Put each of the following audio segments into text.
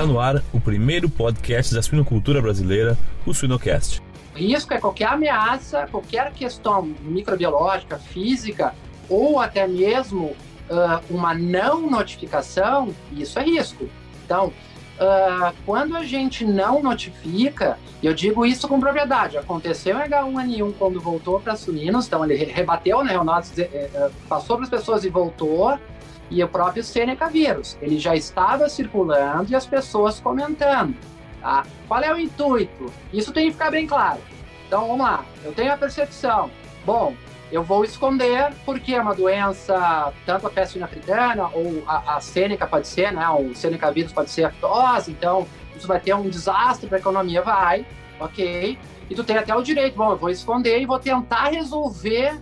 Está no ar o primeiro podcast da suinocultura brasileira, o Suinocast. Risco é qualquer ameaça, qualquer questão microbiológica, física ou até mesmo uh, uma não notificação, isso é risco. Então, uh, quando a gente não notifica, eu digo isso com propriedade, aconteceu em H1N1 quando voltou para suínos, então ele rebateu, né, o nosso, eh, eh, passou para as pessoas e voltou, e o próprio Seneca vírus. Ele já estava circulando e as pessoas comentando. Tá? Qual é o intuito? Isso tem que ficar bem claro. Então vamos lá. Eu tenho a percepção. Bom, eu vou esconder porque é uma doença, tanto a peste africana ou a, a Sêneca pode ser, né? O Sêneca vírus pode ser aftosa, então isso vai ter um desastre para a economia, vai, ok? E tu tem até o direito, bom, eu vou esconder e vou tentar resolver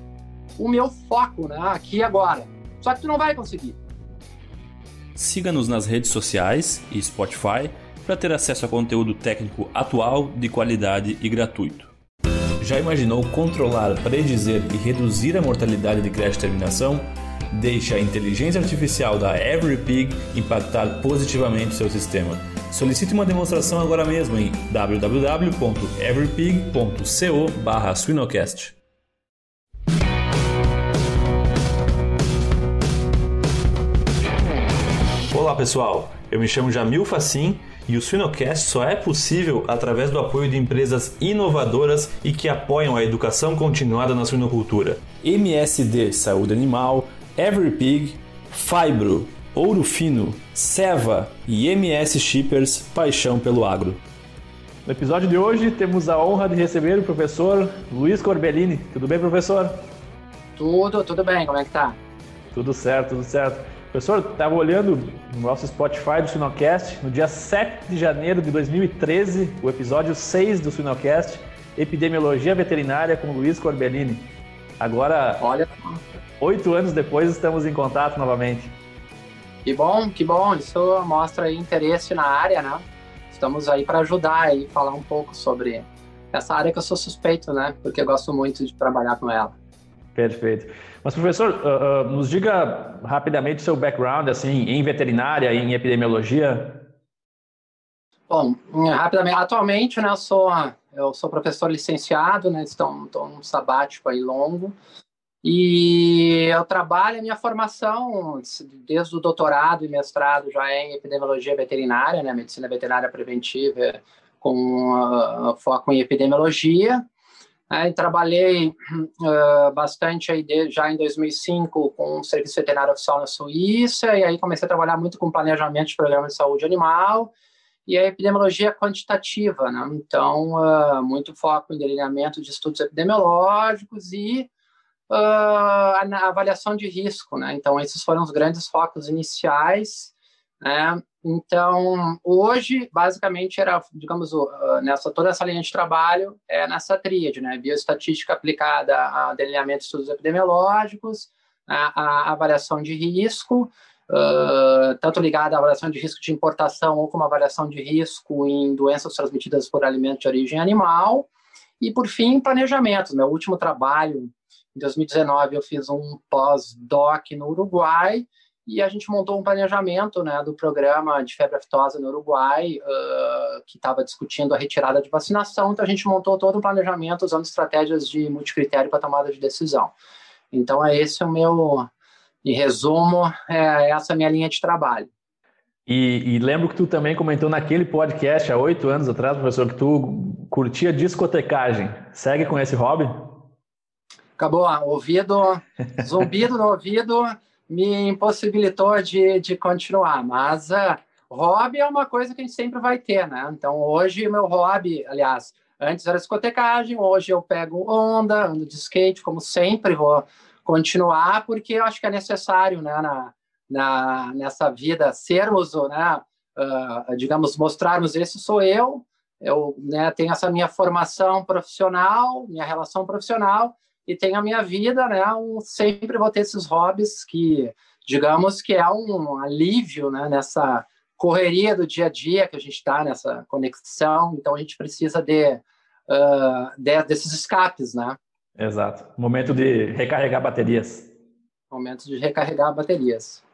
o meu foco, né? Aqui agora. Só que tu não vai conseguir. Siga-nos nas redes sociais e Spotify para ter acesso a conteúdo técnico atual, de qualidade e gratuito. Já imaginou controlar, predizer e reduzir a mortalidade de crash terminação? Deixe a inteligência artificial da EveryPig impactar positivamente seu sistema. Solicite uma demonstração agora mesmo em www.everypig.co/swinocast. Olá pessoal, eu me chamo Jamil Facim e o Suinocast só é possível através do apoio de empresas inovadoras e que apoiam a educação continuada na suinocultura. MSD Saúde Animal, EveryPig, Fibro, Ouro Fino, Seva e MS Shippers Paixão pelo Agro. No episódio de hoje temos a honra de receber o professor Luiz Corbellini. Tudo bem, professor? Tudo, tudo bem. Como é que tá? Tudo certo, tudo certo. Professor, estava olhando no nosso Spotify do Sinocast, no dia 7 de janeiro de 2013, o episódio 6 do Sinocast, Epidemiologia Veterinária com Luiz Corbellini. Agora, Olha. oito anos depois, estamos em contato novamente. Que bom, que bom. Isso mostra interesse na área, né? Estamos aí para ajudar e falar um pouco sobre essa área que eu sou suspeito, né? Porque eu gosto muito de trabalhar com ela. Perfeito. Mas, professor, uh, uh, nos diga rapidamente seu background, assim, em veterinária, em epidemiologia. Bom, rapidamente, atualmente, né, eu sou, eu sou professor licenciado, né, estou, estou num sabático aí longo, e eu trabalho, a minha formação, desde o doutorado e mestrado, já é em epidemiologia veterinária, né, medicina veterinária preventiva, com uh, foco em epidemiologia, é, trabalhei uh, bastante aí de, já em 2005 com o Serviço Veterinário Oficial na Suíça, e aí comecei a trabalhar muito com planejamento de programas de saúde animal e a epidemiologia quantitativa, né? Então, uh, muito foco em delineamento de estudos epidemiológicos e uh, avaliação de risco, né? Então, esses foram os grandes focos iniciais, né? Então, hoje, basicamente, era, digamos, nessa toda essa linha de trabalho é nessa tríade, né? Bioestatística aplicada a delineamento de estudos epidemiológicos, a, a avaliação de risco, uh, tanto ligada à avaliação de risco de importação ou como avaliação de risco em doenças transmitidas por alimentos de origem animal, e, por fim, planejamento. Meu último trabalho, em 2019, eu fiz um pós-doc no Uruguai, e a gente montou um planejamento né, do programa de febre aftosa no Uruguai, uh, que estava discutindo a retirada de vacinação, então a gente montou todo um planejamento usando estratégias de multicritério para tomada de decisão. Então, é esse o meu, em resumo, é essa a minha linha de trabalho. E, e, lembro que tu também comentou naquele podcast há oito anos atrás, professor, que tu curtia discotecagem. Segue com esse hobby? Acabou, ouvido, zumbido no ouvido, me impossibilitou de, de continuar. Mas uh, hobby é uma coisa que a gente sempre vai ter, né? Então, hoje, meu hobby, aliás, antes era discotecagem, hoje eu pego onda, ando de skate, como sempre, vou continuar, porque eu acho que é necessário, né, na, na, nessa vida, sermos, né, uh, digamos, mostrarmos esse sou eu, eu né, tenho essa minha formação profissional, minha relação profissional, e tenho a minha vida, né? Um, sempre vou ter esses hobbies que, digamos, que é um alívio, né? Nessa correria do dia a dia que a gente está nessa conexão, então a gente precisa de, uh, de, desses escapes, né? Exato. Momento de recarregar baterias. Momento de recarregar baterias.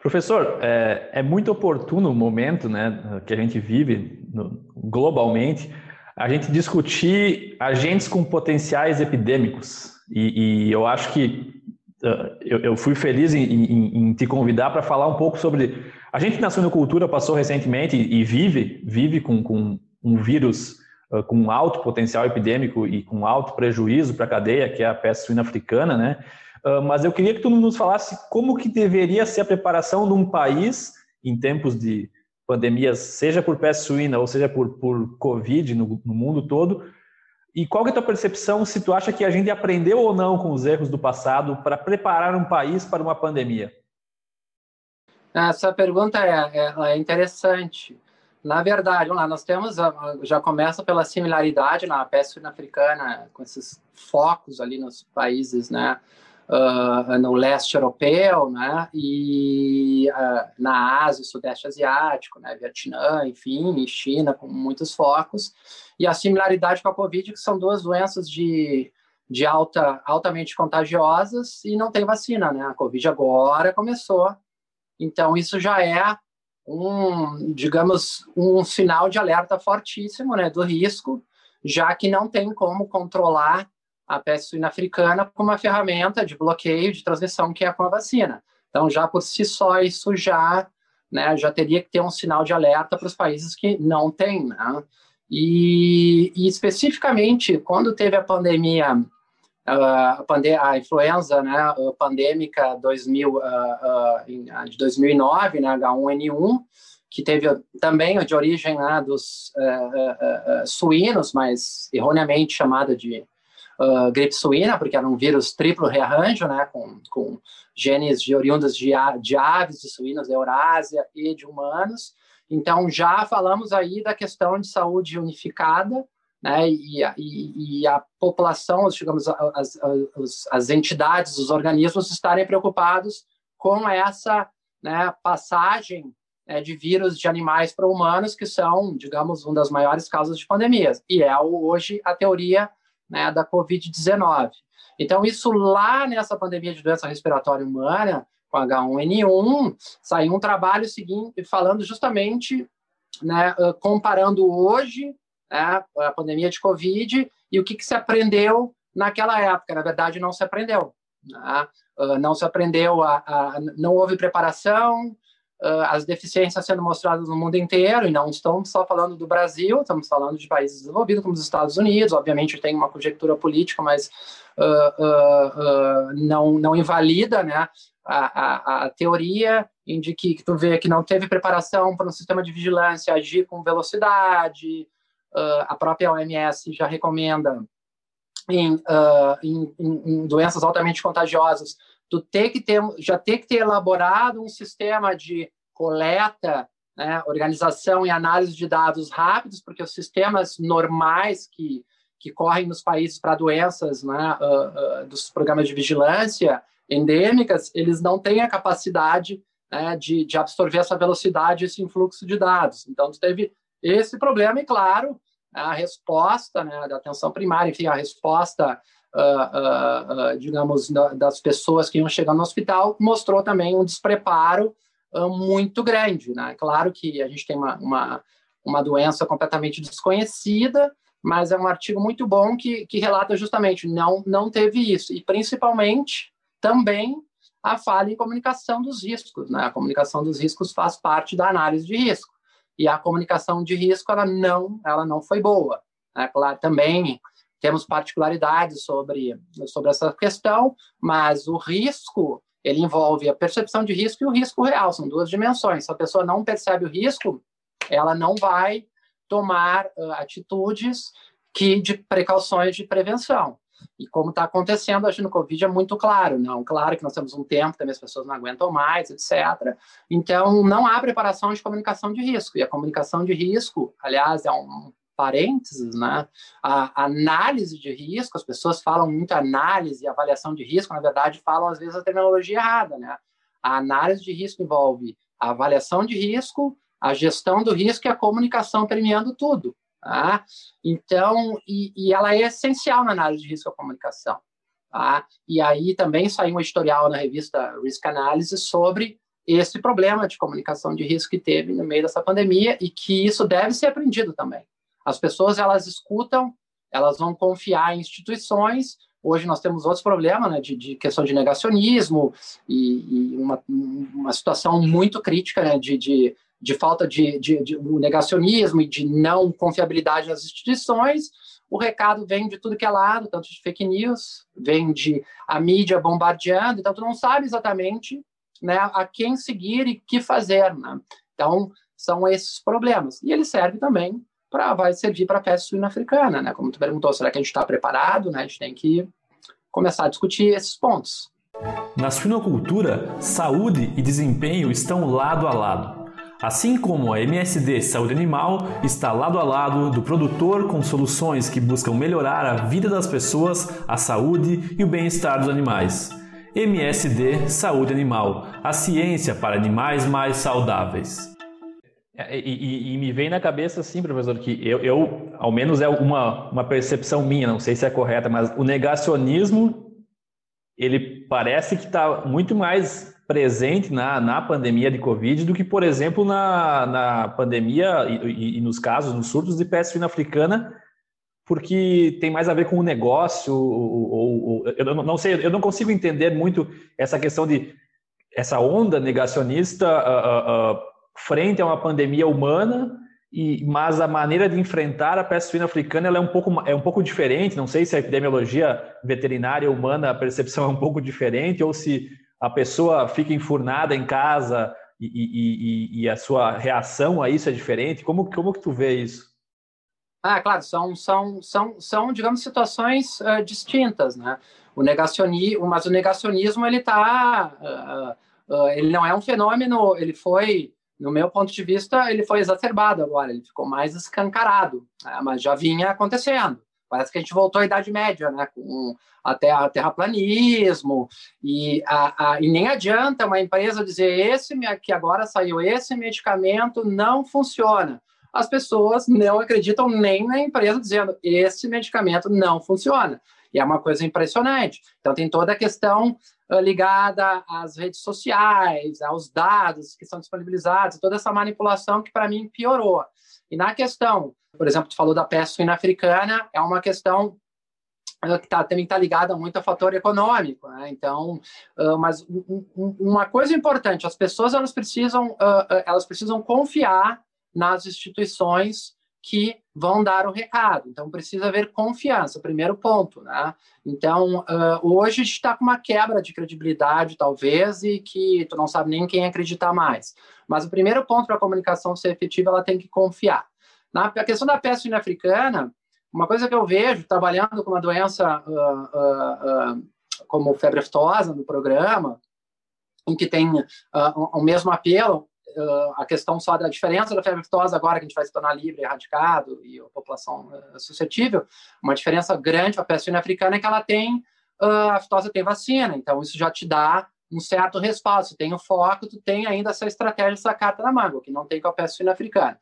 Professor, é, é, muito oportuno o momento né, que a gente vive no, globalmente a gente discutir agentes com potenciais epidêmicos. E, e eu acho que uh, eu, eu, fui feliz em, em, em te convidar para falar um pouco sobre. A gente na suinocultura passou recentemente e, e vive, vive com, com um vírus uh, com alto potencial epidêmico e com alto prejuízo para a cadeia, que é a peste suína africana, né? Ah, mas eu queria que tu nos falasse como que deveria ser a preparação de um país em tempos de pandemias, seja por peste suína ou seja por, por Covid no, no mundo todo, e qual é a tua percepção se tu acha que a gente aprendeu ou não com os erros do passado para preparar um país para uma pandemia? Essa pergunta é, é, é interessante. Na verdade, lá, nós temos, já começa pela similaridade na peste africana, com esses focos ali nos países, né? Uh, no leste europeu, né, e uh, na Ásia, Sudeste Asiático, né, Vietnã, enfim, China, com muitos focos, e a similaridade com a Covid, que são duas doenças de, de alta, altamente contagiosas e não tem vacina, né, a Covid agora começou, então isso já é um, digamos, um sinal de alerta fortíssimo, né, do risco, já que não tem como controlar a peste suína africana como uma ferramenta de bloqueio de transmissão que é com a vacina. Então, já por si só, isso já, né, já teria que ter um sinal de alerta para os países que não têm. Né? E, e, especificamente, quando teve a pandemia, uh, a, a influenza né, pandêmica 2000, uh, uh, de 2009, né, H1N1, que teve também de origem né, dos uh, uh, uh, suínos, mas erroneamente chamada de uh, gripe suína, porque era um vírus triplo rearranjo, né, com, com genes de oriundas de, de aves, de suínos da Eurásia e de humanos. Então, já falamos aí da questão de saúde unificada, né, e, e, e a população, digamos, as, as, as, entidades, os organismos estarem preocupados com essa né, passagem né, de vírus de animais para humanos, que são, digamos, uma das maiores causas de pandemias. E é hoje a teoria né, da Covid-19. Então, isso lá nessa pandemia de doença respiratória humana, com H1N1, saiu um trabalho seguinte, falando justamente, né, comparando hoje né, a pandemia de Covid e o que, que se aprendeu naquela época. Na verdade, não se aprendeu. Né? Não se aprendeu, a, a, não houve preparação, uh, as deficiências sendo mostradas no mundo inteiro, e não estamos só falando do Brasil, estamos falando de países desenvolvidos como os Estados Unidos, obviamente tem uma conjectura política, mas uh, uh, não, não invalida né, a, a, a teoria de que, que tu vê que não teve preparação para um sistema de vigilância agir com velocidade, a própria OMS já recomenda em, em, em doenças altamente contagiosas tu ter que ter, já ter que ter elaborado um sistema de coleta, né, organização e análise de dados rápidos, porque os sistemas normais que, que correm nos países para doenças né, uh, uh, dos programas de vigilância endêmicas, eles não têm a capacidade né, de, de absorver essa velocidade, esse influxo de dados. Então, tu teve esse problema e, claro, a resposta né, da atenção primária, enfim, a resposta uh, uh, digamos, das pessoas que iam chegar no hospital, mostrou também um despreparo muito grande. Né? Claro que a gente tem uma, uma, uma doença completamente desconhecida, mas é um artigo muito bom que, que relata justamente não não teve isso e principalmente também a falha em comunicação dos riscos, né? A comunicação dos riscos faz parte da análise de risco e a comunicação de risco ela não ela não foi boa, né? Claro, também temos particularidades sobre, sobre essa questão, mas o risco ele envolve a percepção de risco e o risco real, são duas dimensões. Se a pessoa não percebe o risco, ela não vai tomar uh, atitudes que de precauções de prevenção. E como está acontecendo hoje no Covid é muito claro, não? Claro que nós temos um tempo, também as pessoas não aguentam mais, etc. Então, não há preparação de comunicação de risco. E a comunicação de risco, aliás, é um parênteses, né? A análise de risco, as pessoas falam muito análise e avaliação de risco, na verdade, falam às vezes a terminologia errada, né? A análise de risco envolve a avaliação de risco, a gestão do risco e a comunicação permeando tudo. Tá? Então, e, e ela é essencial na análise de risco a comunicação. Tá? E aí também saiu um editorial na revista Risk Analysis sobre esse problema de comunicação de risco que teve no meio dessa pandemia e que isso deve ser aprendido também. As pessoas elas escutam, elas vão confiar em instituições. Hoje nós temos outros problemas, né, de, de questão de negacionismo e, e uma, uma, situação muito crítica, né, de, de, de falta de, de, de negacionismo e de não confiabilidade nas instituições. O recado vem de tudo que é lado, tanto de fake news, vem de a mídia bombardeando, então tu não sabe exatamente né, a quem seguir e que fazer. Né? Então, são esses problemas. E ele serve também para vai servir para a peste suína africana, né? Como tu perguntou, será que a gente está preparado? Né? A gente tem que começar a discutir esses pontos. Na suinocultura, saúde e desempenho estão lado a lado. Assim como a MSD Saúde Animal está lado a lado do produtor com soluções que buscam melhorar a vida das pessoas, a saúde e o bem-estar dos animais. MSD Saúde Animal, a ciência para animais mais saudáveis. É, e, e, e, me vem na cabeça assim, professor, que eu, eu, ao menos é uma, uma percepção minha, não sei se é correta, mas o negacionismo, ele parece que está muito mais presente na, na pandemia de Covid do que, por exemplo, na, na pandemia e, e nos casos, nos surtos de peste fina africana, porque tem mais a ver com o negócio, ou, ou, ou, eu não sei, eu não consigo entender muito essa questão de essa onda negacionista uh, uh, uh, frente a uma pandemia humana, e, mas a maneira de enfrentar a peste suína africana é um pouco é um pouco diferente. Não sei se a epidemiologia veterinária humana a percepção é um pouco diferente ou se a pessoa fica enfurnada em casa e, e, e, e a sua reação a isso é diferente. Como como que tu vê isso? Ah, claro, são, são, são, são digamos, situações uh, distintas, né? O negacionismo, mas o negacionismo, ele tá, uh, uh, ele não é um fenômeno, ele foi, no meu ponto de vista, ele foi exacerbado agora, ele ficou mais escancarado, né? mas já vinha acontecendo. Parece que a gente voltou à Idade Média, né? Com até a terraplanismo, e, a, a, e nem adianta uma empresa dizer esse que agora saiu esse medicamento não funciona as pessoas não acreditam nem na empresa dizendo esse medicamento não funciona. E é uma coisa impressionante. Então, tem toda a questão uh, ligada às redes sociais, aos dados que são disponibilizados, toda essa manipulação que, para mim, piorou. E na questão, por exemplo, tu falou da peste suína africana, é uma questão uh, que tá, também está ligada muito a fator econômico. Né? Então, uh, mas uma coisa importante, as pessoas elas precisam, elas precisam confiar nas instituições que vão dar o recado. Então, precisa haver confiança, primeiro ponto, né? Então, uh, hoje a gente está com uma quebra de credibilidade, talvez, e que tu não sabe nem quem acreditar mais. Mas o primeiro ponto para a comunicação ser efetiva, ela tem que confiar. Na a questão da peste africana, uma coisa que eu vejo, trabalhando com uma doença uh, uh, como febre aftosa no programa, em que tem o mesmo apelo, uh, a questão só da diferença da febre aftosa agora que a gente vai se tornar livre, erradicado e a população uh, suscetível, uma diferença grande para a peste africana é que ela tem uh, a aftosa tem vacina, então isso já te dá um certo respaldo. Se tem o foco, tu tem ainda essa estratégia, essa carta na manga, que não tem com a peste africana.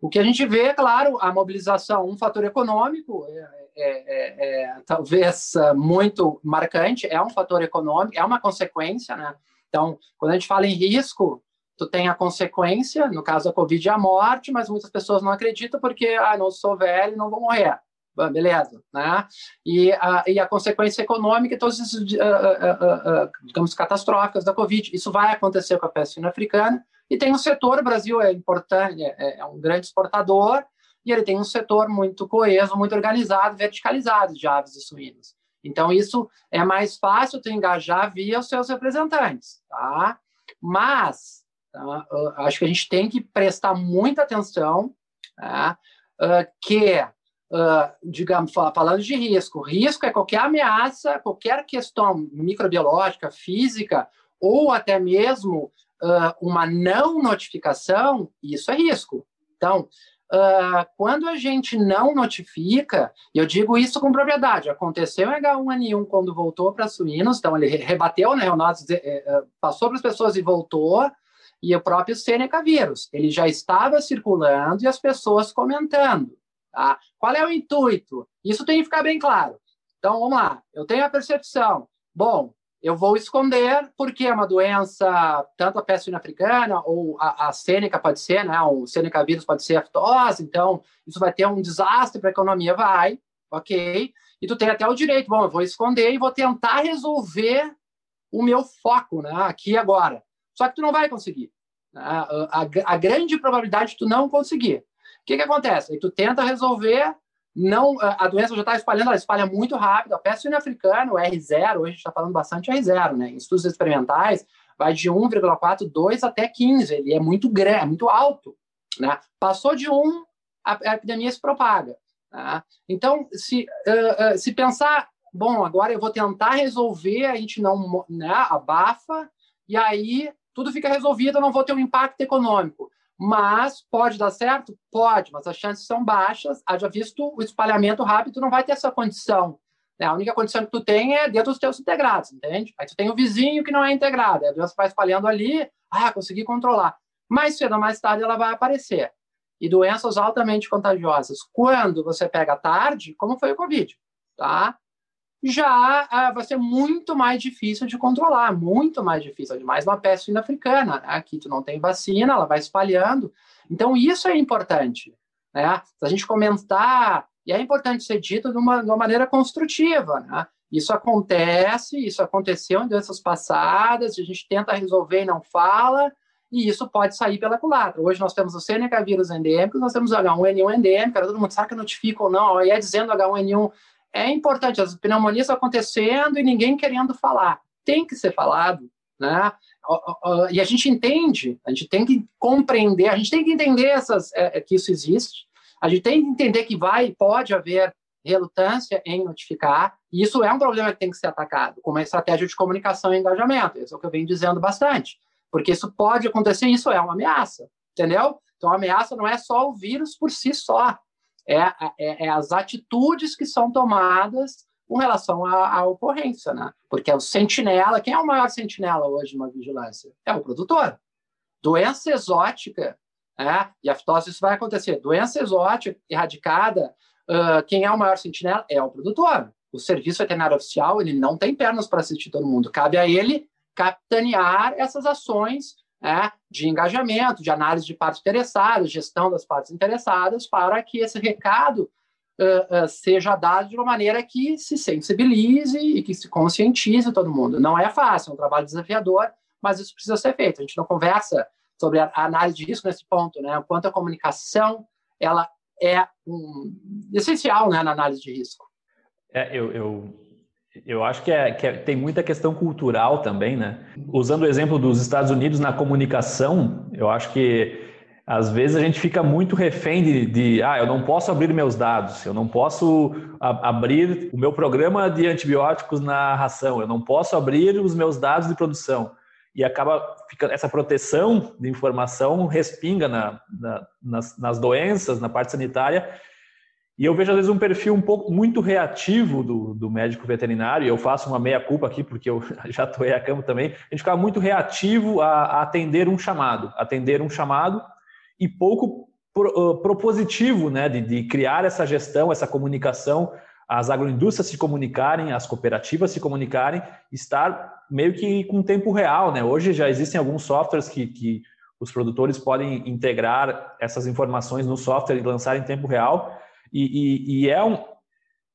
O que a gente vê, é claro, a mobilização, um fator econômico, é, é, é, é talvez muito marcante, é um fator econômico, é uma consequência, né? Então, quando a gente fala em risco, tu tem a consequência, no caso da Covid, a morte, mas muitas pessoas não acreditam porque, ah, não sou velho, não vou morrer. beleza, né? E a, e a consequência econômica, todas essas, uh, uh, uh, digamos, catastróficas da Covid. Isso vai acontecer com a peste africana. E tem um setor, o Brasil é importante, é, é um grande exportador, e ele tem um setor muito coeso, muito organizado, verticalizado de aves e suínos. Então, isso é mais fácil tu engajar via os seus representantes, tá? Mas, Tá? Uh, acho que a gente tem que prestar muita atenção tá? uh, que, uh, digamos, falando de risco, risco é qualquer ameaça, qualquer questão microbiológica, física, ou até mesmo uma não notificação, isso é risco. Então, Uh, quando a gente não notifica, e eu digo isso com propriedade, aconteceu em H1N1 quando voltou para suínos, então ele rebateu, né, o nosso, eh, eh, passou para as pessoas e voltou, e o próprio Seneca vírus. Ele já estava circulando e as pessoas comentando. Tá? Qual é o intuito? Isso tem que ficar bem claro. Então, vamos lá. Eu tenho a percepção. Bom, eu vou esconder porque é uma doença, tanto a peste africana ou a, a sêneca pode ser, né? O sêneca vírus pode ser aftose, então isso vai ter um desastre para a economia, vai, ok? E tu tem até o direito, bom, eu vou esconder e vou tentar resolver o meu foco, né? Aqui agora. Só que tu não vai conseguir. A, a, a grande probabilidade de tu não conseguir. O que que acontece? Aí tu tenta resolver não a doença já está espalhando, ela espalha muito rápido. A peste suína africana, o R0, hoje a gente está falando bastante R0, né? Em estudos experimentais, vai de 1,4, 2 até 15. Ele é muito grande, é muito alto. Né? Passou de 1, a, a epidemia se propaga. Né? Então, se, uh, uh, se pensar, bom, agora eu vou tentar resolver, a gente não né, abafa, e aí tudo fica resolvido, eu não vou ter um impacto econômico. Mas pode dar certo? Pode, mas as chances são baixas. Haja visto o espalhamento rápido, não vai ter essa condição. Né? A única condição que tu tem é dentro dos teus integrados, entende? Aí tu tem o vizinho que não é integrado, a doença vai espalhando ali, ah, consegui controlar. Mais cedo ou mais tarde ela vai aparecer. E doenças altamente contagiosas, quando você pega tarde, como foi o Covid, tá? Já ah, vai ser muito mais difícil de controlar, muito mais difícil. Mais uma peste africana, né? aqui tu não tem vacina, ela vai espalhando. Então, isso é importante. Né? Se a gente comentar, e é importante ser dito de uma, de uma maneira construtiva. Né? Isso acontece, isso aconteceu em doenças passadas, a gente tenta resolver e não fala, e isso pode sair pela culatra. Hoje nós temos o Seneca vírus endêmico, nós temos o H1N1 endêmico, todo mundo sabe que notifica ou não, e é dizendo H1N1 é importante, as pneumonias acontecendo e ninguém querendo falar. Tem que ser falado, né? E a gente entende, a gente tem que compreender, a gente tem que entender essas, é, é, que isso existe, a gente tem que entender que vai, pode haver relutância em notificar, e isso é um problema que tem que ser atacado, com uma estratégia de comunicação e engajamento. Isso é o que eu venho dizendo bastante, porque isso pode acontecer, isso é uma ameaça, entendeu? Então, a ameaça não é só o vírus por si só, é, é, é as atitudes que são tomadas com relação à, à, ocorrência, né? Porque é o sentinela, quem é o maior sentinela hoje numa vigilância? É o produtor. Doença exótica, né? e a isso vai acontecer. Doença exótica erradicada, uh, quem é o maior sentinela? É o produtor. O serviço veterinário oficial, ele não tem pernas para assistir todo mundo. Cabe a ele capitanear essas ações né, de engajamento, de análise de partes interessadas, gestão das partes interessadas, para que esse recado uh, uh, seja dado de uma maneira que se sensibilize e que se conscientize todo mundo. Não é fácil, é um trabalho desafiador, mas isso precisa ser feito. A gente não conversa sobre a análise de risco nesse ponto, né? O quanto a comunicação ela é um, essencial né, na análise de risco. É, eu, eu eu acho que, é, que é, tem muita questão cultural também, né? Usando o exemplo dos Estados Unidos na comunicação, eu acho que às vezes a gente fica muito refém de, de ah, eu não posso abrir meus dados, eu não posso a, abrir o meu programa de antibióticos na ração, eu não posso abrir os meus dados de produção. E acaba ficando essa proteção de informação respinga na, na, nas, nas doenças, na parte sanitária, e eu vejo, às vezes, um perfil um pouco muito reativo do, do médico veterinário, e eu faço uma meia-culpa aqui, porque eu já atoei a campo também, a gente ficava muito reativo a, a, atender um chamado, atender um chamado, e pouco pro, uh, propositivo né, de, de criar essa gestão, essa comunicação, as agroindústrias se comunicarem, as cooperativas se comunicarem, estar meio que com tempo real. Né? Hoje já existem alguns softwares que, que os produtores podem integrar essas informações no software e lançar em tempo real, e, e, e é um.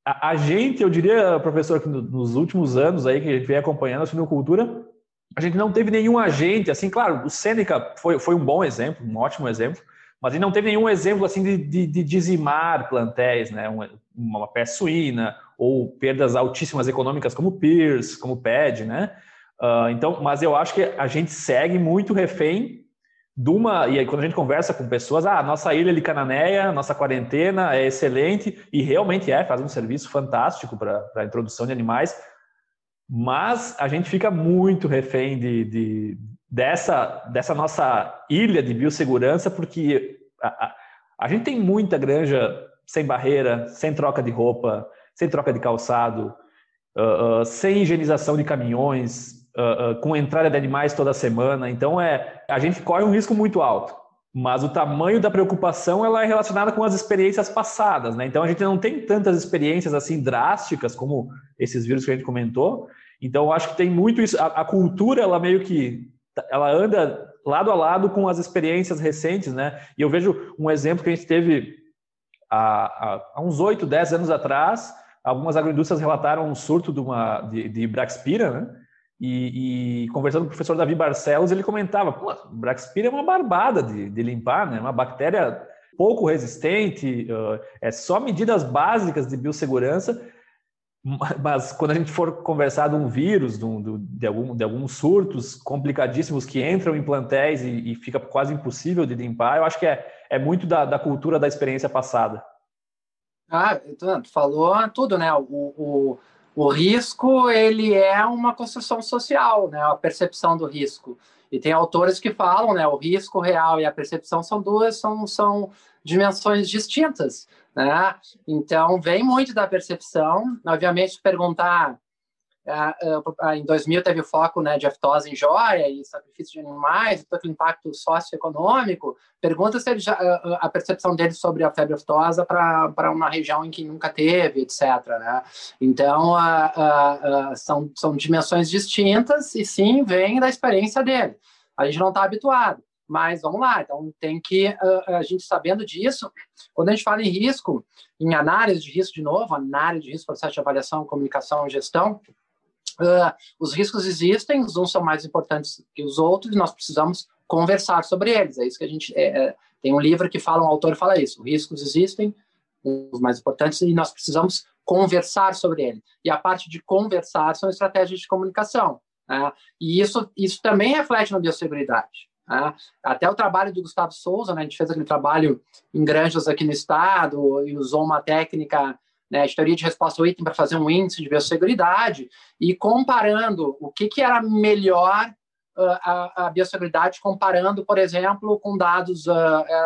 A, a, gente, eu diria, professor, que nos últimos anos aí que a gente vem acompanhando a suinocultura, a gente não teve nenhum agente, assim, claro, o Sêneca foi, foi um bom exemplo, um ótimo exemplo, mas gente não teve nenhum exemplo assim de, de, de dizimar plantéis, né? Uma, uma peste suína ou perdas altíssimas econômicas como PIRS, como PED, né? Uh, então, mas eu acho que a gente segue muito refém de uma, e aí quando a gente conversa com pessoas, ah, nossa ilha de Cananéia, nossa quarentena é excelente, e realmente é, faz um serviço fantástico para a introdução de animais, mas a gente fica muito refém de, de dessa, dessa nossa ilha de biossegurança, porque a, a, a gente tem muita granja sem barreira, sem troca de roupa, sem troca de calçado, uh, uh, sem higienização de caminhões, uh, com entrada de animais toda semana. Então, é, a gente corre um risco muito alto. Mas o tamanho da preocupação ela é relacionada com as experiências passadas, né? Então a gente não tem tantas experiências assim drásticas como esses vírus que a gente comentou. Então, acho que tem muito isso. A, a, cultura, ela meio que ela anda lado a lado com as experiências recentes, né? E eu vejo um exemplo que a gente teve há, há uns 8, 10 anos atrás. Algumas agroindústrias relataram um surto de, uma, de, de Braxpira, né? E, e, conversando com o professor Davi Barcelos, ele comentava: Pô, Braxpira é uma barbada de, de limpar, né? Uma bactéria pouco resistente, uh, é só medidas básicas de biossegurança mas quando a gente for conversar de um vírus, de, um, de, algum, de alguns surtos complicadíssimos que entram em plantéis e, e, fica quase impossível de limpar, eu acho que é, é muito da, da cultura da experiência passada. Ah, tu falou tudo, né? O, o, o risco, ele é uma construção social, né? A percepção do risco. E tem autores que falam, né? O risco real e a percepção são duas, são, são dimensões distintas. Né? Então, vem muito da percepção. Obviamente, perguntar. Uh, uh, em 2000 teve o foco né, de aftose em joia e sacrifício de animais, todo aquele impacto socioeconômico. Pergunta se já, uh, a percepção dele sobre a febre aftosa para uma região em que nunca teve, etc. Né? Então, são, são dimensões distintas e sim, vem da experiência dele. A gente não está habituado. Mas vamos lá, então tem que, a gente sabendo disso, quando a gente fala em risco, em análise de risco de novo, análise de risco, processo de avaliação, comunicação gestão, uh, os riscos existem, uns são mais importantes que os outros, e nós precisamos conversar sobre eles. É isso que a gente. É, é, tem um livro que fala, um autor fala isso: riscos existem, os mais importantes, e nós precisamos conversar sobre ele. E a parte de conversar são estratégias de comunicação. Né? E isso, isso também reflete na biosseguridade. Né? Até o trabalho do Gustavo Souza, né, a gente fez aquele trabalho em granjas aqui no estado e usou uma técnica né, de teoria de resposta ao item para fazer um índice de biosseguridade e comparando o que, que era melhor uh, a, a, biosseguridade, comparando, por exemplo, com dados, uh,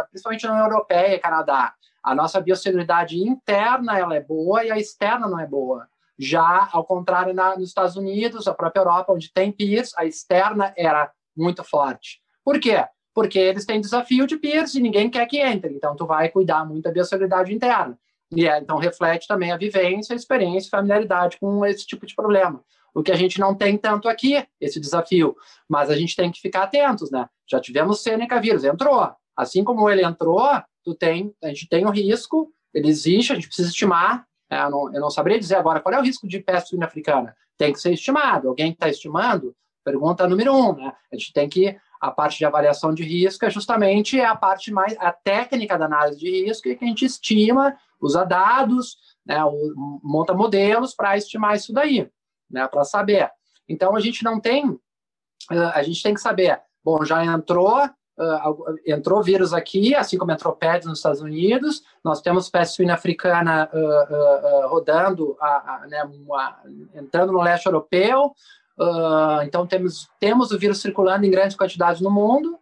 principalmente na União Europeia e Canadá. A nossa biosseguridade interna ela é boa e a externa não é boa. Já, ao contrário, na, nos Estados Unidos, a própria Europa, onde tem PIRS, a externa era muito forte. Por quê? Porque eles têm desafio de peers e ninguém quer que entre. Então, tu vai cuidar muito da biosseguridade interna. E é, então reflete também a vivência, a experiência, a familiaridade com esse tipo de problema. O que a gente não tem tanto aqui, esse desafio. Mas a gente tem que ficar atentos, né? Já tivemos Seneca vírus, entrou. Assim como ele entrou, tu tem, a gente tem o risco, ele existe, a gente precisa estimar. É, eu, não, eu não saberia dizer agora qual é o risco de peste suína africana. Tem que ser estimado. Alguém está estimando? Pergunta número um, né? A gente tem que a parte de avaliação de risco é justamente a parte mais a técnica da análise de risco que a gente estima, usa dados, né, monta modelos para estimar isso daí, né, para saber. Então a gente não tem, a gente tem que saber, bom, já entrou Uh, entrou vírus aqui, assim como entrou PEDs nos Estados Unidos, nós temos peste suína africana uh, rodando, né, entrando no leste europeu, então, temos, temos o vírus circulando em grandes quantidades no mundo.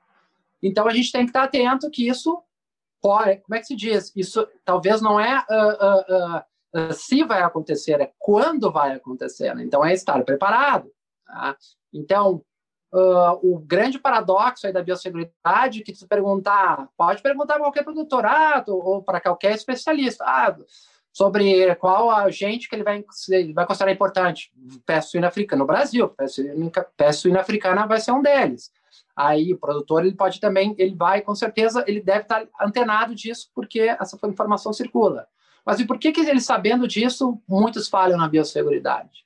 Então, a gente tem que estar atento que isso pode. Como é que se diz? Isso talvez não é uh, uh, se vai acontecer, é quando vai acontecer. Né? Então, é estar preparado. Tá? Então, o grande paradoxo aí da biosseguridade, que se perguntar, pode perguntar para qualquer produtorado ou para qualquer especialista. Ah, sobre qual agente que ele vai, ele vai considerar importante. Peste suína africana no Brasil, peste suína africana vai ser um deles. Aí o produtor ele pode também, ele vai com certeza, ele deve estar antenado disso porque essa informação circula. Mas e por que que ele sabendo disso muitos falham na biosseguridade?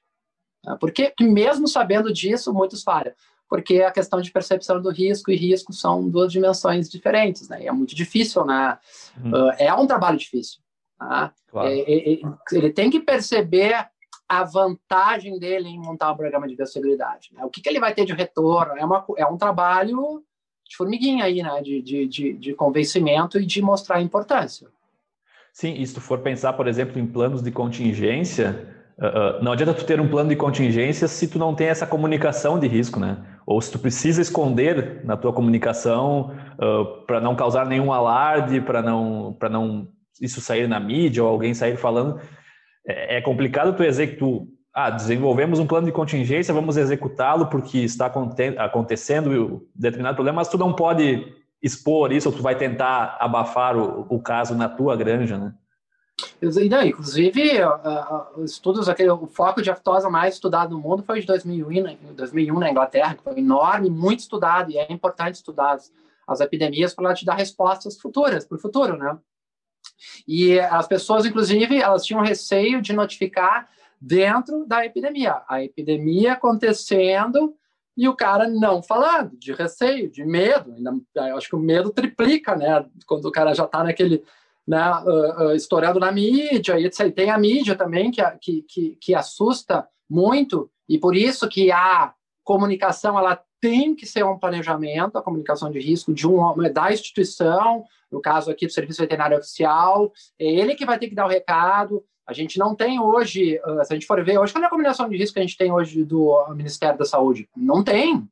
Ah, por que, que mesmo sabendo disso muitos falham? Porque a questão de percepção do risco e risco são duas dimensões diferentes, né? E é muito difícil, né? Uhum. Uh, é um trabalho difícil. Tá? Claro. É, é, é, ele tem que perceber a vantagem dele em montar um programa de biosseguridade. Né? O que, que, ele vai ter de retorno? É, uma, é um trabalho de formiguinha aí, né? De, de, de, de convencimento e de mostrar a importância. Sim, e se tu for pensar, por exemplo, em planos de contingência, uh, uh, não adianta tu ter um plano de contingência se tu não tem essa comunicação de risco, né? Ou se tu precisa esconder na tua comunicação uh, para não causar nenhum alarde, para não, não isso sair na mídia ou alguém sair falando, é, é complicado tu executar. Ah, desenvolvemos um plano de contingência, vamos executá-lo porque está acontecendo determinado problema, mas tu não pode expor isso ou tu vai tentar abafar o, o caso na tua granja, né? inclusive, uh, estudos, aquele, o foco de aftosa mais estudado no mundo foi de 2001, 2001 na Inglaterra, que foi enorme, muito estudado, e é importante estudar as epidemias para te dar respostas futuras, para o futuro, né? E as pessoas, inclusive, elas tinham receio de notificar dentro da epidemia. A epidemia acontecendo e o cara não falando, de receio, de medo. Acho que o medo triplica, né? Quando o cara já está naquele. Né, uh, uh, na mídia, e etc. Tem a mídia também que, que, que, que assusta muito, e por isso que a comunicação ela tem que ser um planejamento, a comunicação de risco de um, da instituição, no caso aqui do Serviço Veterinário Oficial, é ele que vai ter que dar o recado, a gente não tem hoje, ah, se a gente for ver hoje, qual é a combinação de risco que a gente tem hoje do Ministério da Saúde? Não tem.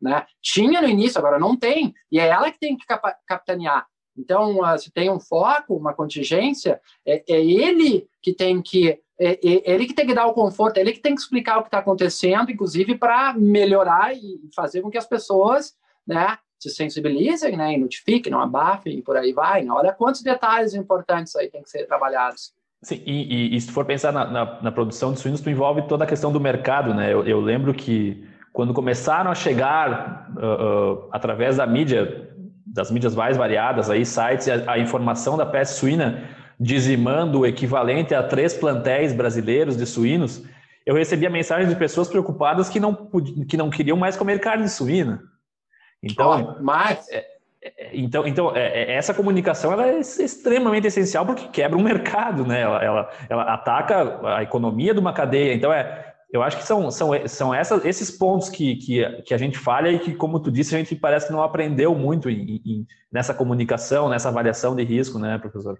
Né? Tinha no início, agora não tem. E é ela que tem que capitanear. Então, ah, se tem um foco, uma contingência, é, é ele que tem que é, é, ele que tem que dar o conforto, é ele que tem que explicar o que está acontecendo, inclusive para melhorar e fazer com que as pessoas, né, se sensibilizem, né, e notifiquem, não abafem e por aí vai. Né? Olha quantos detalhes importantes aí tem que ser trabalhados. Sim, e, e, e se for pensar na, na, na, produção de suínos, tu envolve toda a questão do mercado, né? Eu, eu lembro que quando começaram a chegar uh, uh, através da mídia, das mídias mais variadas, aí sites, a, a, informação da peste suína dizimando o equivalente a três plantéis brasileiros de suínos, eu recebia mensagens de pessoas preocupadas que não, que não queriam mais comer carne suína. Então, oh, mas... É, então, então é, é, essa comunicação ela é extremamente essencial porque quebra um mercado, né? Ela, ela, ela, ataca a economia de uma cadeia. Então, é, eu acho que são, são, são essas, esses pontos que, que, que a gente falha e que, como tu disse, a gente parece que não aprendeu muito em, em, nessa comunicação, nessa avaliação de risco, né, professor?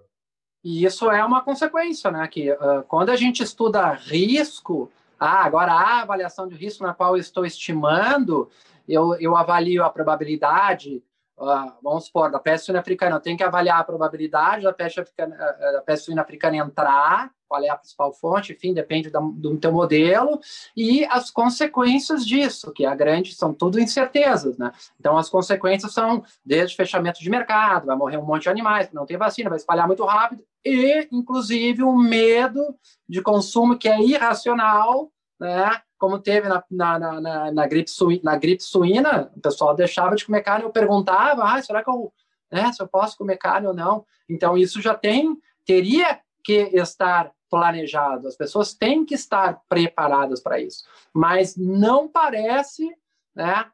E isso é uma consequência, né? Que uh, quando a gente estuda risco, ah, agora a avaliação de risco na qual eu estou estimando, eu, eu avalio a probabilidade uh, vamos supor, da peste suína africana, eu tenho que avaliar a probabilidade da peste, africana, uh, da peste suína africana entrar, qual é a principal fonte, enfim, depende do, do teu modelo, e as consequências disso, que é a grande, são tudo incertezas, né? Então, as consequências são desde fechamento de mercado, vai morrer um monte de animais, não tem vacina, vai espalhar muito rápido, e, inclusive, o medo de consumo que é irracional, né? Como teve na, na, na, na, gripe suína, na gripe suína, o pessoal deixava de comer carne, eu perguntava, ah, será que eu, né, se eu posso comer carne ou não? Então, isso já tem, teria que estar planejado, as pessoas têm que estar preparadas para isso, mas não parece, né,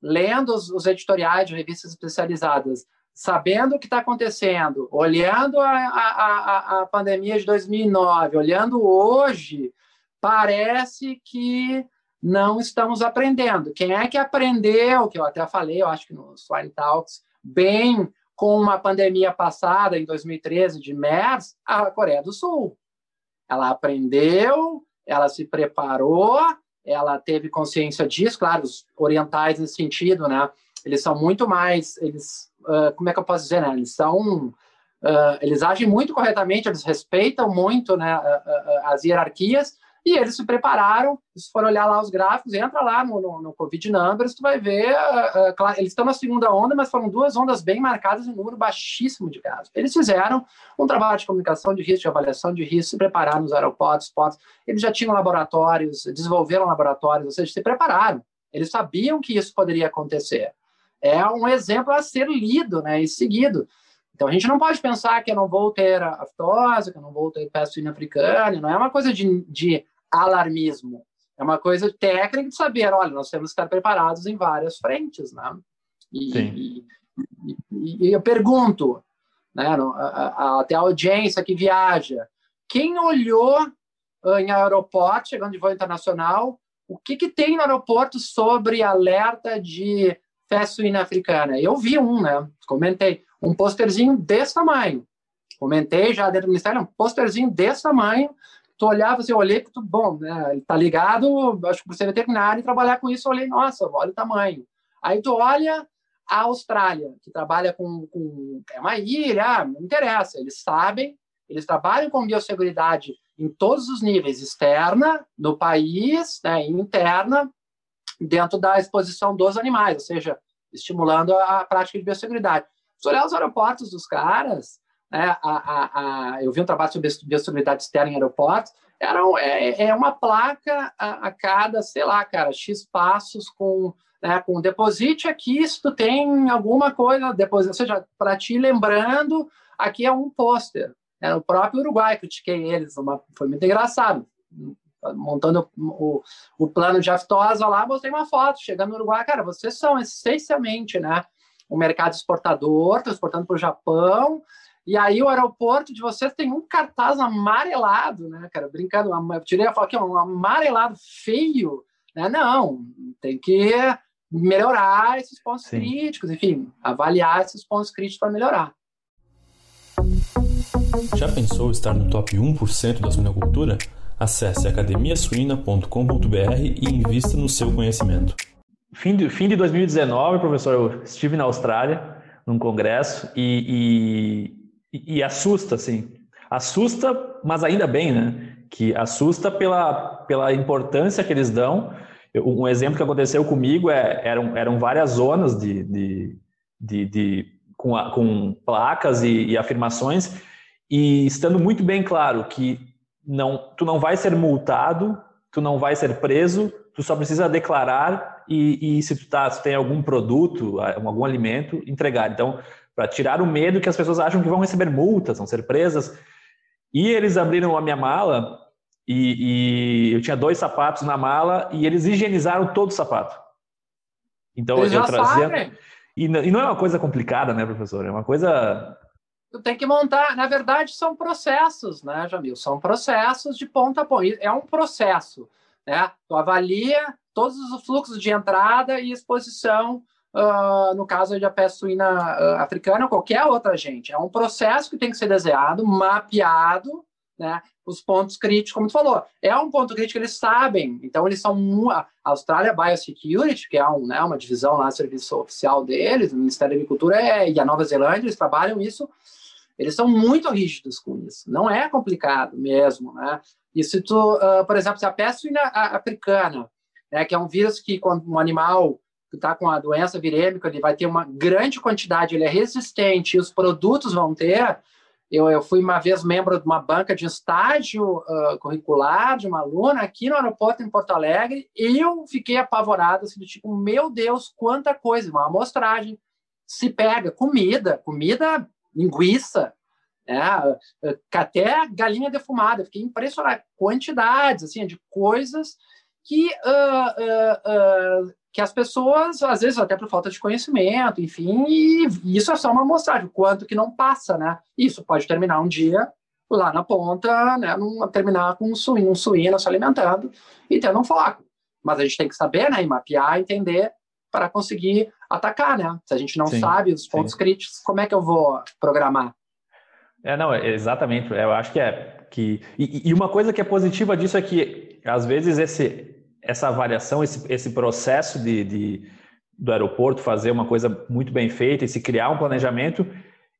lendo os, os editoriais de revistas especializadas, sabendo o que está acontecendo, olhando a, a, a, a pandemia de 2009, olhando hoje, parece que não estamos aprendendo. Quem é que aprendeu, que eu até falei, eu acho que no Swine Talks, bem com uma pandemia passada, em 2013, de MERS, a Coreia do Sul. Ela aprendeu, ela se preparou, ela teve consciência disso, claro, os orientais nesse sentido, né? Eles são muito mais, eles, uh, como é que eu posso dizer, né? Eles são, uh, eles agem muito corretamente, eles respeitam muito, né, uh, as hierarquias, e eles se prepararam, se for olhar lá os gráficos, entra lá no, no, no Covid Numbers, tu vai ver, uh, uh, eles estão na segunda onda, mas foram duas ondas bem marcadas em número baixíssimo de casos. Eles fizeram um trabalho de comunicação de risco, de avaliação de risco, se prepararam nos aeroportos, eles já tinham laboratórios, desenvolveram laboratórios, ou seja, se prepararam. Eles sabiam que isso poderia acontecer. É um exemplo a ser lido né, e seguido. Então a gente não pode pensar que eu não vou ter aftose, que eu não vou ter peste africana, não é uma coisa de, de alarmismo. É uma coisa técnica de saber, olha, nós temos que estar preparados em várias frentes, né? E, e, e, e eu pergunto, né, até a audiência que viaja, quem olhou ah, em aeroporto, chegando de voo internacional, o que, que tem no aeroporto sobre alerta de festa suína africana? Eu vi um, né? Comentei. Um posterzinho desse tamanho. Comentei já dentro do Ministério, um posterzinho desse tamanho, tu olhava assim, eu olhei, tu, bom, né, ele tá ligado, acho que por ser veterinário e trabalhar com isso, eu olhei, nossa, olha o tamanho. Aí tu olha a Austrália, que trabalha com, com é uma ilha, ah, não interessa, eles sabem, eles trabalham com biosseguridade em todos os níveis, externa, no país, né, interna, dentro da exposição dos animais, ou seja, estimulando a prática de biosseguridade. Se olhar os aeroportos dos caras, né, a, a, a, eu vi um trabalho sobre biosseguridade externa em aeroportos, era, é, é uma placa a, a, cada, sei lá, cara, X passos com, né, com deposite aqui se tu tem alguma coisa, depois, ou seja, para ti lembrando, aqui é um pôster. Né, o próprio Uruguai, critiquei eles, uma, foi muito engraçado. Montando o, o, plano de aftosa lá, mostrei uma foto, chegando no Uruguai, cara, vocês são essencialmente, né, um mercado exportador, transportando para o Japão, e aí o aeroporto de vocês tem um cartaz amarelado, né, cara? Brincando, eu tirei a foto aqui, um amarelado feio, né? Não, tem que melhorar esses pontos Sim. críticos, enfim, avaliar esses pontos críticos para melhorar. Já pensou estar no top 1% da suinocultura? Acesse academiasuina.com.br e invista no seu conhecimento. Fim de, fim de 2019, professor, eu estive na Austrália num congresso e, e, assusta, assim. Assusta, mas ainda bem, né? Que assusta pela, pela importância que eles dão. Um exemplo que aconteceu comigo é eram, eram várias zonas de, de, de, de com, a, com placas e, e afirmações e estando muito bem claro que não, tu não vai ser multado, tu não vai ser preso, tu só precisa declarar e, e se tu, tá, se tem algum produto, algum alimento, entregar. Então, para tirar o medo que as pessoas acham que vão receber multas, vão ser presas. E eles abriram a minha mala e, e eu tinha dois sapatos na mala e eles higienizaram todo o sapato. Então eles eu trazia. E, e não é uma coisa complicada, né, professor? É uma coisa tu tem que montar. Na verdade, são processos, né, Jamil? São processos de ponta a ponta. É um processo, né? Tu avalia todos os fluxos de entrada e exposição uh, no caso da peste suína uh, africana ou qualquer outra gente. É um processo que tem que ser desenhado, mapeado, né? Os pontos críticos, como tu falou, é um ponto crítico, eles sabem. Então, eles são. A Austrália Biosecurity, que é um, né, uma divisão lá, serviço oficial deles, o Ministério da Agricultura é, e a Nova Zelândia, eles trabalham isso. Eles são muito rígidos com isso. Não é complicado mesmo, né? E se tu, uh, por exemplo, se a peste suína africana, né, que é um vírus que quando um animal está com a doença virêmica, ele vai ter uma grande quantidade, ele é resistente e os produtos vão ter. Eu, eu fui uma vez membro de uma banca de estágio uh, curricular de uma aluna aqui no aeroporto em Porto Alegre e eu fiquei apavorado, assim, tipo, meu Deus, quanta coisa, uma amostragem. Se pega comida, comida, linguiça, né? até galinha defumada. Fiquei impressionado, quantidades assim, de coisas que uh, uh, que as pessoas, às vezes até por falta de conhecimento, enfim, e isso é só uma amostragem, quanto que não passa, né? Isso pode terminar um dia lá na ponta, né? Num, terminar com um suíno, um suíno se alimentando e tendo um foco. Mas a gente tem que saber, né? E mapear, entender para conseguir atacar, né? Se a gente não sim, sabe os pontos sim. críticos, como é que eu vou programar? É, não, exatamente. Eu acho que é que e, e uma coisa que é positiva disso é que às vezes esse essa avaliação, esse, esse processo de, de, do aeroporto fazer uma coisa muito bem feita e se criar um planejamento,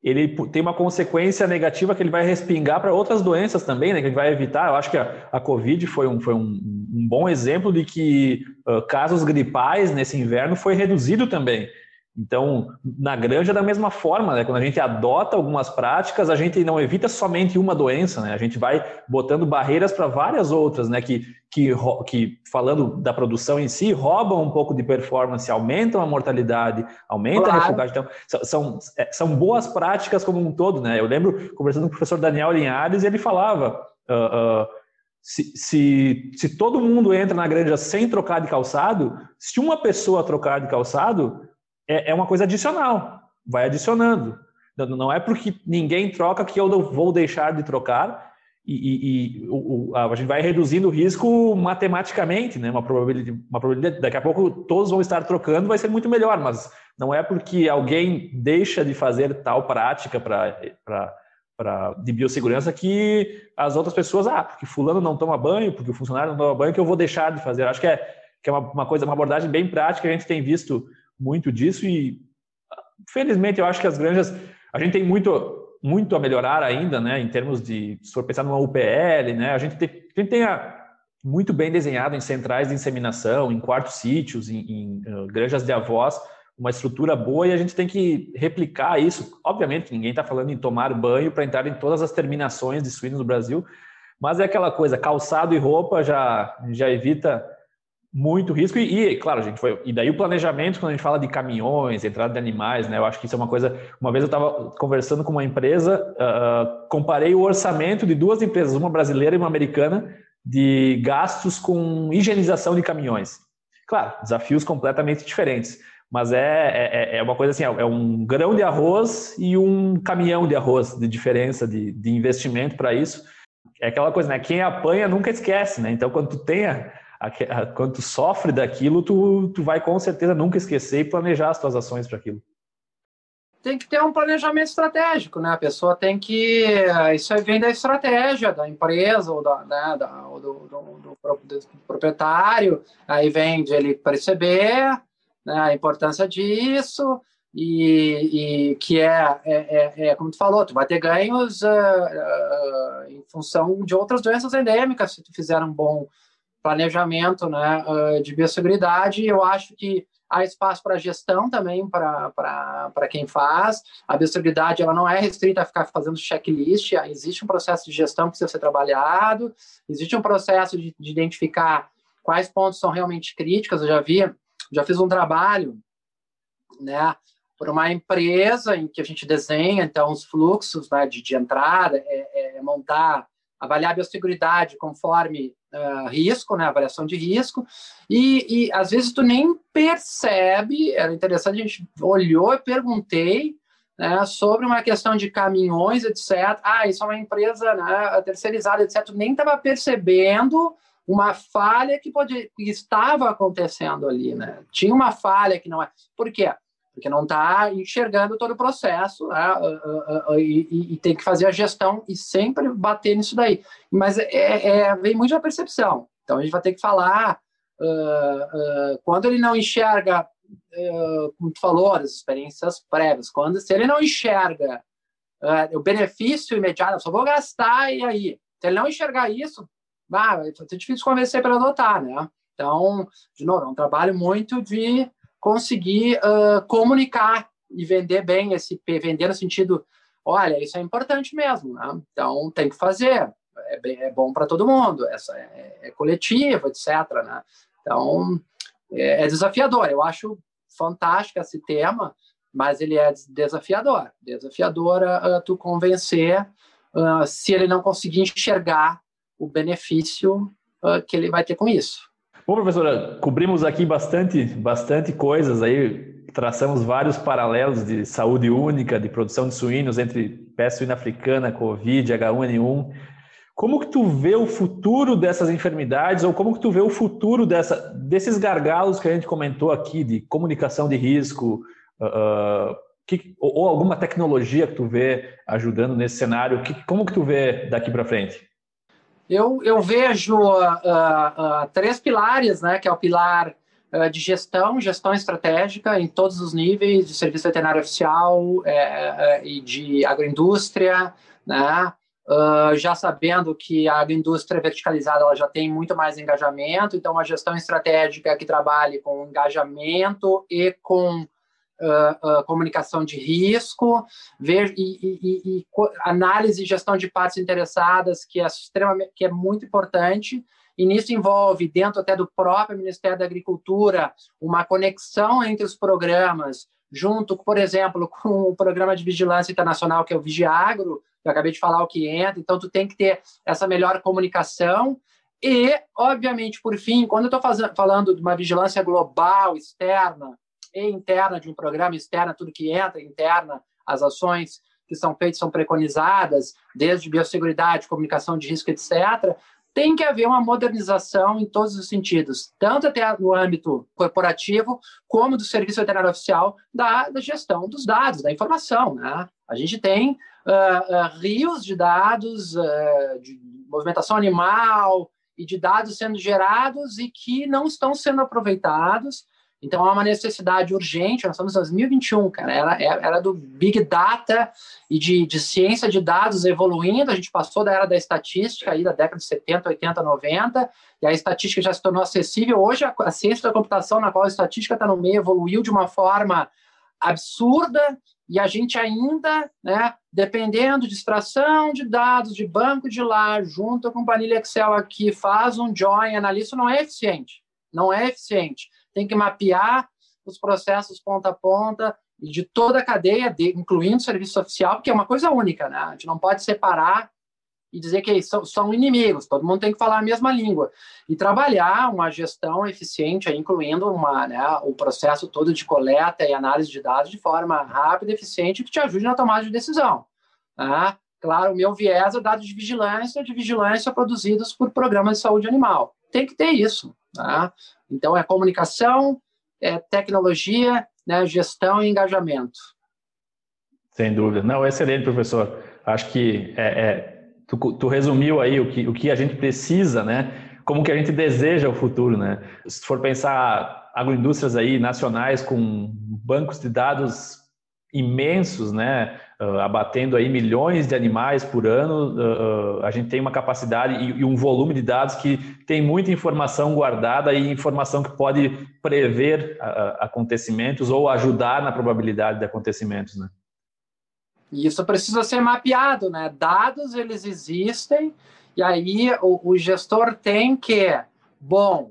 ele tem uma consequência negativa que ele vai respingar para outras doenças também, né? Que ele vai evitar. Eu acho que a, a Covid foi um, foi um, um bom exemplo de que uh, casos gripais nesse inverno foi reduzido também. Então, na granja, da mesma forma, né? quando a gente adota algumas práticas, a gente não evita somente uma doença, né? a gente vai botando barreiras para várias outras, né? que, que, que, falando da produção em si, roubam um pouco de performance, aumentam a mortalidade, aumentam claro. a refugagem. Então, são, é, são boas práticas como um todo. Né? Eu lembro, conversando com o professor Daniel Linhares, ele falava. Uh, uh, se, se, se todo mundo entra na granja sem trocar de calçado, se uma pessoa trocar de calçado, é, é uma coisa adicional, vai adicionando. Não é porque ninguém troca que eu vou deixar de trocar e, e, e o, a gente vai reduzindo o risco matematicamente, né? Uma probabilidade, uma probabilidade, daqui a pouco todos vão estar trocando, vai ser muito melhor, mas não é porque alguém deixa de fazer tal prática para de biossegurança que as outras pessoas, ah, porque fulano não toma banho, porque o funcionário não toma banho, que eu vou deixar de fazer. Acho que é, que é uma, uma coisa, uma abordagem bem prática, a gente tem visto muito disso e felizmente eu acho que as granjas a gente tem muito muito a melhorar ainda, né, em termos de se for pensar numa UPL, né, a gente tem, a gente tem a, muito bem desenhado em centrais de inseminação, em quartos sítios, em, em uh, granjas de avós, uma estrutura boa e a gente tem que replicar isso. Obviamente, ninguém está falando em tomar banho para entrar em todas as terminações de suínos no Brasil, mas é aquela coisa, calçado e roupa já, já evita muito risco e, e, claro, gente foi. E daí o planejamento, quando a gente fala de caminhões, entrada de animais, né? Eu acho que isso é uma coisa. Uma vez eu estava conversando com uma empresa, uh, comparei o orçamento de duas empresas, uma brasileira e uma americana, de gastos com higienização de caminhões. Claro, desafios completamente diferentes, mas é, é, é uma coisa assim: é um grão de arroz e um caminhão de arroz de diferença de, de investimento para isso. É aquela coisa, né? Quem apanha nunca esquece, né? Então, quando tu tenha quando tu sofre daquilo, tu, tu vai com certeza nunca esquecer e planejar as tuas ações para aquilo. Tem que ter um planejamento estratégico, né? A pessoa tem que. Isso aí vem da estratégia da empresa ou, da, né, da, ou do, do, do, do, proprietário, aí vem de ele perceber né, a importância disso, e, e, que é, é, é, é, como tu falou, tu vai ter ganhos uh, uh, em função de outras doenças endêmicas se tu fizer um bom planejamento né, de biosseguridade. Eu acho que há espaço para gestão também para quem faz. A biosseguridade ela não é restrita a ficar fazendo checklist, existe um processo de gestão que precisa ser trabalhado, existe um processo de, de identificar quais pontos são realmente críticos. Eu já vi, já fiz um trabalho né, por uma empresa em que a gente desenha então os fluxos né, de, de entrada, é, é montar, avaliar a biosseguridade conforme uh, risco, né, avaliação de risco, e, e às vezes tu nem percebe, era interessante, a gente olhou e perguntei, né, sobre uma questão de caminhões, etc. Ah, isso é uma empresa né, terceirizada, etc. Tu nem estava percebendo uma falha que, pode, que estava acontecendo ali, né? Tinha uma falha que não é. Por quê? Porque não está enxergando todo o processo né? uh, uh, uh, e, e, tem que fazer a gestão e sempre bater nisso daí. Mas é, é, vem muito da percepção. Então a gente vai ter que falar quando ele não enxerga, como tu falou, as experiências prévias, quando se ele não enxerga o benefício imediato, só vou gastar e aí. Se ele não enxergar isso, ah, ser difícil convencer para adotar, né? Então, de novo, é um trabalho muito de conseguir uh, comunicar e vender bem esse vender no sentido, olha, isso é importante mesmo, né? então tem que fazer, é, bem, é bom para todo mundo, essa é, é coletivo, etc. Né? Então é, é, desafiador. Eu acho fantástico esse tema, mas ele é desafiador. Desafiador uh, tu convencer uh, se ele não conseguir enxergar o benefício uh, que ele vai ter com isso. Bom, professora, cobrimos aqui bastante, bastante coisas aí, traçamos vários paralelos de saúde única, de produção de suínos entre peste suína africana, Covid, H1N1. Como que tu vê o futuro dessas enfermidades ou como que tu vê o futuro dessa, desses gargalos que a gente comentou aqui de comunicação de risco, uh, que, ou, alguma tecnologia que tu vê ajudando nesse cenário? Que, como que tu vê daqui para frente? Eu, eu vejo uh, uh, três pilares, né, que é o pilar uh, de gestão, gestão estratégica em todos os níveis, de serviço veterinário oficial é, é, e de agroindústria, né, já sabendo que a agroindústria verticalizada ela já tem muito mais engajamento, então uma gestão estratégica que trabalhe com engajamento e com uh, comunicação de risco, ver, e, e, e, análise e gestão de partes interessadas, que é, extremamente, que é muito importante. E nisso envolve, dentro até do próprio Ministério da Agricultura, uma conexão entre os programas, junto, por exemplo, com o programa de vigilância internacional, que é o Vigiagro, que eu acabei de falar o que entra. Então, tu tem que ter essa melhor comunicação. E, obviamente, por fim, quando eu estou falando de uma vigilância global, externa, e interna de um programa, externa tudo que entra, interna as ações que são feitas, são preconizadas, desde biosseguridade, comunicação de risco, etc., tem que haver uma modernização em todos os sentidos, tanto até no âmbito corporativo, como do serviço veterinário oficial, da, da gestão dos dados, da informação. Né? A gente tem uh, uh, rios de dados, uh, de movimentação animal e de dados sendo gerados e que não estão sendo aproveitados Então, há uma necessidade urgente, nós estamos em 2021, cara, era, era do Big Data e de, de ciência de dados evoluindo, a gente passou da era da estatística, aí da década de 70, 80, 90, e a estatística já se tornou acessível. Hoje, a, a ciência da computação, na qual a estatística está no meio, evoluiu de uma forma absurda, e a gente ainda, né, dependendo de extração de dados de banco de lá, junto com planilha Excel aqui, faz um join, analisa, não é eficiente. Não é eficiente tem que mapear os processos ponta a ponta e de toda a cadeia, de, incluindo o serviço oficial, porque é uma coisa única, né? A gente não pode separar e dizer que são, são inimigos, todo mundo tem que falar a mesma língua. E trabalhar uma gestão eficiente, incluindo uma, né, o processo todo de coleta e análise de dados de forma rápida e eficiente, que te ajude na tomada de decisão. Né? Claro, o meu viés é dados de vigilância, de vigilância produzidos por programas de saúde animal. Tem que ter isso. Né? Então, é comunicação, é tecnologia, né, gestão e engajamento. Sem dúvida. Não, excelente, professor. Acho que é, é, tu, tu, resumiu aí o que, o que a gente precisa, né? Como que a gente deseja o futuro, né? Se for pensar agroindústrias aí nacionais com bancos de dados imensos, né? Uh, abatendo aí milhões de animais por ano, uh, a gente tem uma capacidade e, e, um volume de dados que tem muita informação guardada e informação que pode prever acontecimentos ou ajudar na probabilidade de acontecimentos, né? Isso precisa ser mapeado, né? Dados eles existem e aí o, o gestor tem que, bom,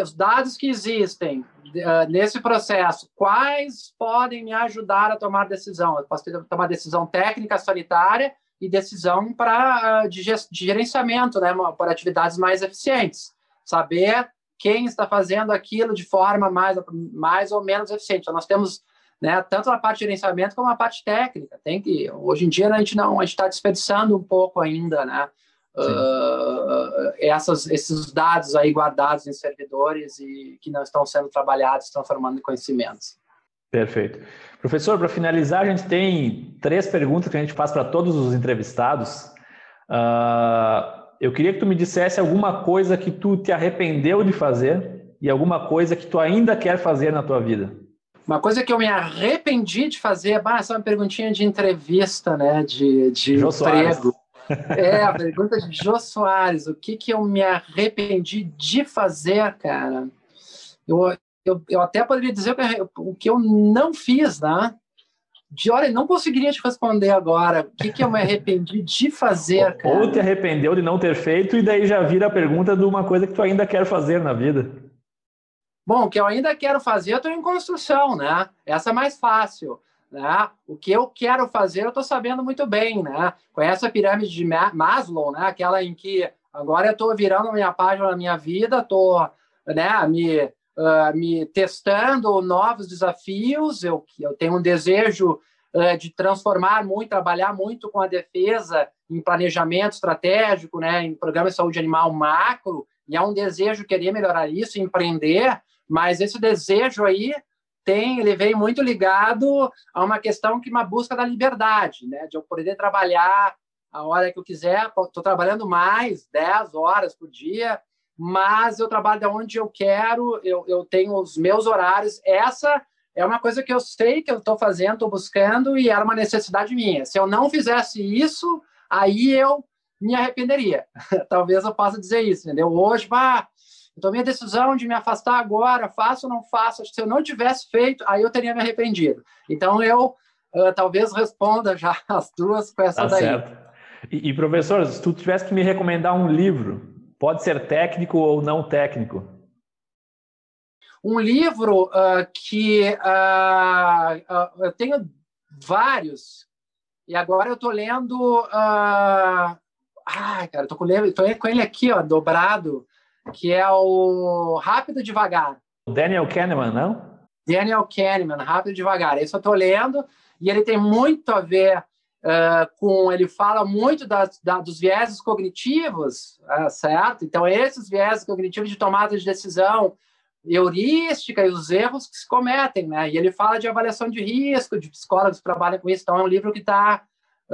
os dados que existem, uh, nesse processo, quais podem me ajudar a tomar decisão? Eu posso ter, tomar decisão técnica, sanitária e decisão para uh, de, de, gerenciamento, né, para atividades mais eficientes. Saber quem está fazendo aquilo de forma mais, mais ou menos eficiente. Então, nós temos né, tanto a parte de gerenciamento como a parte técnica. Tem que hoje em dia a gente não a gente está desperdiçando um pouco ainda, né? Uh, essas, esses dados aí guardados em servidores e que não estão sendo trabalhados, transformando em conhecimentos. Perfeito. Professor, para finalizar, a gente tem três perguntas que a gente faz para todos os entrevistados. Uh, eu queria que tu me dissesse alguma coisa que tu te arrependeu de fazer e alguma coisa que tu ainda quer fazer na tua vida. Uma coisa que eu me arrependi de fazer, bah, essa é uma perguntinha de entrevista, né, de, de emprego. Soares. É, a pergunta de Jô Soares. O que, que eu me arrependi de fazer, cara? Eu, eu, eu até poderia dizer o que eu não fiz, né? De olha, não conseguiria te responder agora. O que, que eu me arrependi de fazer, cara? Ou te arrependeu de não ter feito, e daí já vira a pergunta de uma coisa que tu ainda quer fazer na vida. Bom, o que eu ainda quero fazer, eu estou em construção, né? Essa é mais fácil. Né? O que eu quero fazer, eu estou sabendo muito bem. Né? Conhece a pirâmide de Maslow, né? aquela em que agora eu estou virando a minha página na minha vida, estou né, me, uh, me testando novos desafios, eu, eu tenho um desejo uh, de transformar muito, trabalhar muito com a defesa em planejamento estratégico, né, em programa de saúde animal macro, e é um desejo querer melhorar isso, empreender, mas esse desejo aí tem, ele vem muito ligado a uma questão que uma busca da liberdade, né? De eu poder trabalhar a hora que eu quiser. Estou trabalhando mais, 10 horas por dia, mas eu trabalho de onde eu quero, eu, eu tenho os meus horários. Essa é uma coisa que eu sei que eu estou fazendo, estou buscando e era uma necessidade minha. Se eu não fizesse isso, aí eu me arrependeria. Talvez eu possa dizer isso, entendeu? Hoje, bah, eu tomei a decisão de me afastar agora, faço ou não faço. Se eu não tivesse feito, aí eu teria me arrependido. Então eu uh, talvez responda já as duas com essa tá daí. Certo. E, e, professor, se tu tivesse que me recomendar um livro, pode ser técnico ou não técnico? Um livro uh, que uh, eu tenho vários, e agora eu estou lendo. Ai, cara, estou com, com ele aqui, ó, dobrado que é o Rápido Devagar. Daniel Kahneman, não? Daniel Kahneman, Rápido Devagar. Esse eu estou lendo e ele tem muito a ver uh, com. Ele fala muito das, da, dos vieses cognitivos, uh, certo? Então, esses vieses cognitivos de tomada de decisão heurística e os erros que se cometem, né? E ele fala de avaliação de risco, de psicólogos que trabalham com isso. Então, é um livro que está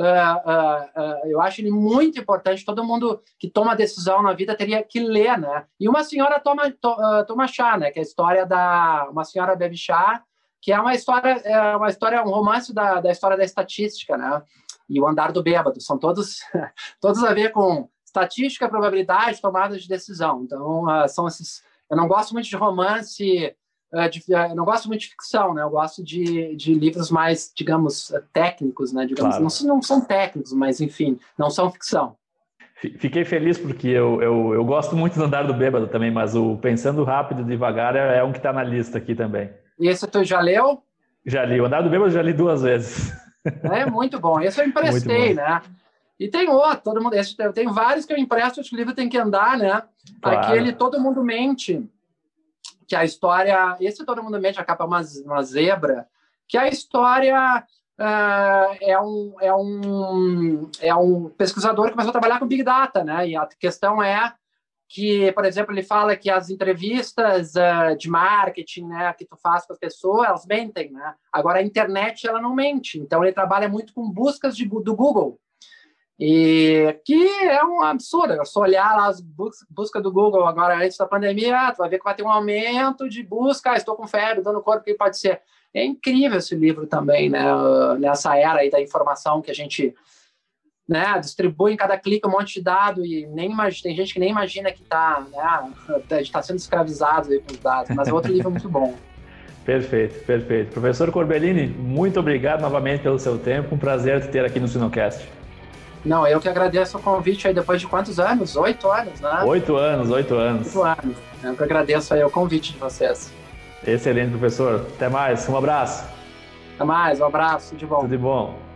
uh, uh, eu acho ele muito importante. Todo mundo que toma decisão na vida teria que ler, né? E uma senhora toma, to, toma chá, né? Que é a história da uma senhora bebe chá, que é uma história, é uma história, um romance da, da história da estatística, né? E o andar do bêbado são todos todos a ver com estatística, probabilidade, tomada de decisão. Então são esses. Eu não gosto muito de romance de, é, eu não gosto muito de ficção, né? Eu gosto de, de livros mais, digamos, técnicos, né? Digamos, claro. não, não são técnicos, mas enfim, não são ficção. Fiquei feliz porque eu, eu, eu gosto muito do Andar do Bêbado também, mas o Pensando Rápido e Devagar é, é um que está na lista aqui também. E esse tu já leu? Já li. O Andar do Bêbado já li duas vezes. É muito bom. Esse eu emprestei, né? E tem outro, todo mundo, esse, tem vários que eu empresto, o livro tem que andar, né? Claro. Aquele Todo Mundo Mente que a história. Esse todo mundo mente, a capa é uma, uma zebra, que a história uh, é, um, é, um, é um pesquisador que começou a trabalhar com Big Data, né? E a questão é que, por exemplo, ele fala que as entrevistas uh, de marketing, né, que tu faz com as pessoas, elas mentem, né? Agora a internet ela não mente. Então ele trabalha muito com buscas de, do Google. E que é um absurdo. É só olhar lá as buscas busca do Google agora antes da pandemia, tu vai ver que vai ter um aumento de busca. Ah, estou com febre, dando corpo, que pode ser? É incrível esse livro também, né? Nessa era aí da informação que a gente né, distribui em cada clique um monte de dado e nem tem gente que nem imagina que está né, tá sendo escravizado com os dados, mas é outro livro muito bom. Perfeito, perfeito. Professor Corbellini, muito obrigado novamente pelo seu tempo. Um prazer te ter aqui no Sinocast. Não, eu que agradeço o convite aí depois de quantos anos? Oito anos, né? Oito anos, oito anos. Oito anos. Eu que agradeço aí o convite de vocês. Excelente, professor. Até mais. Um abraço. Até mais, um abraço, tudo de bom. Tudo de bom.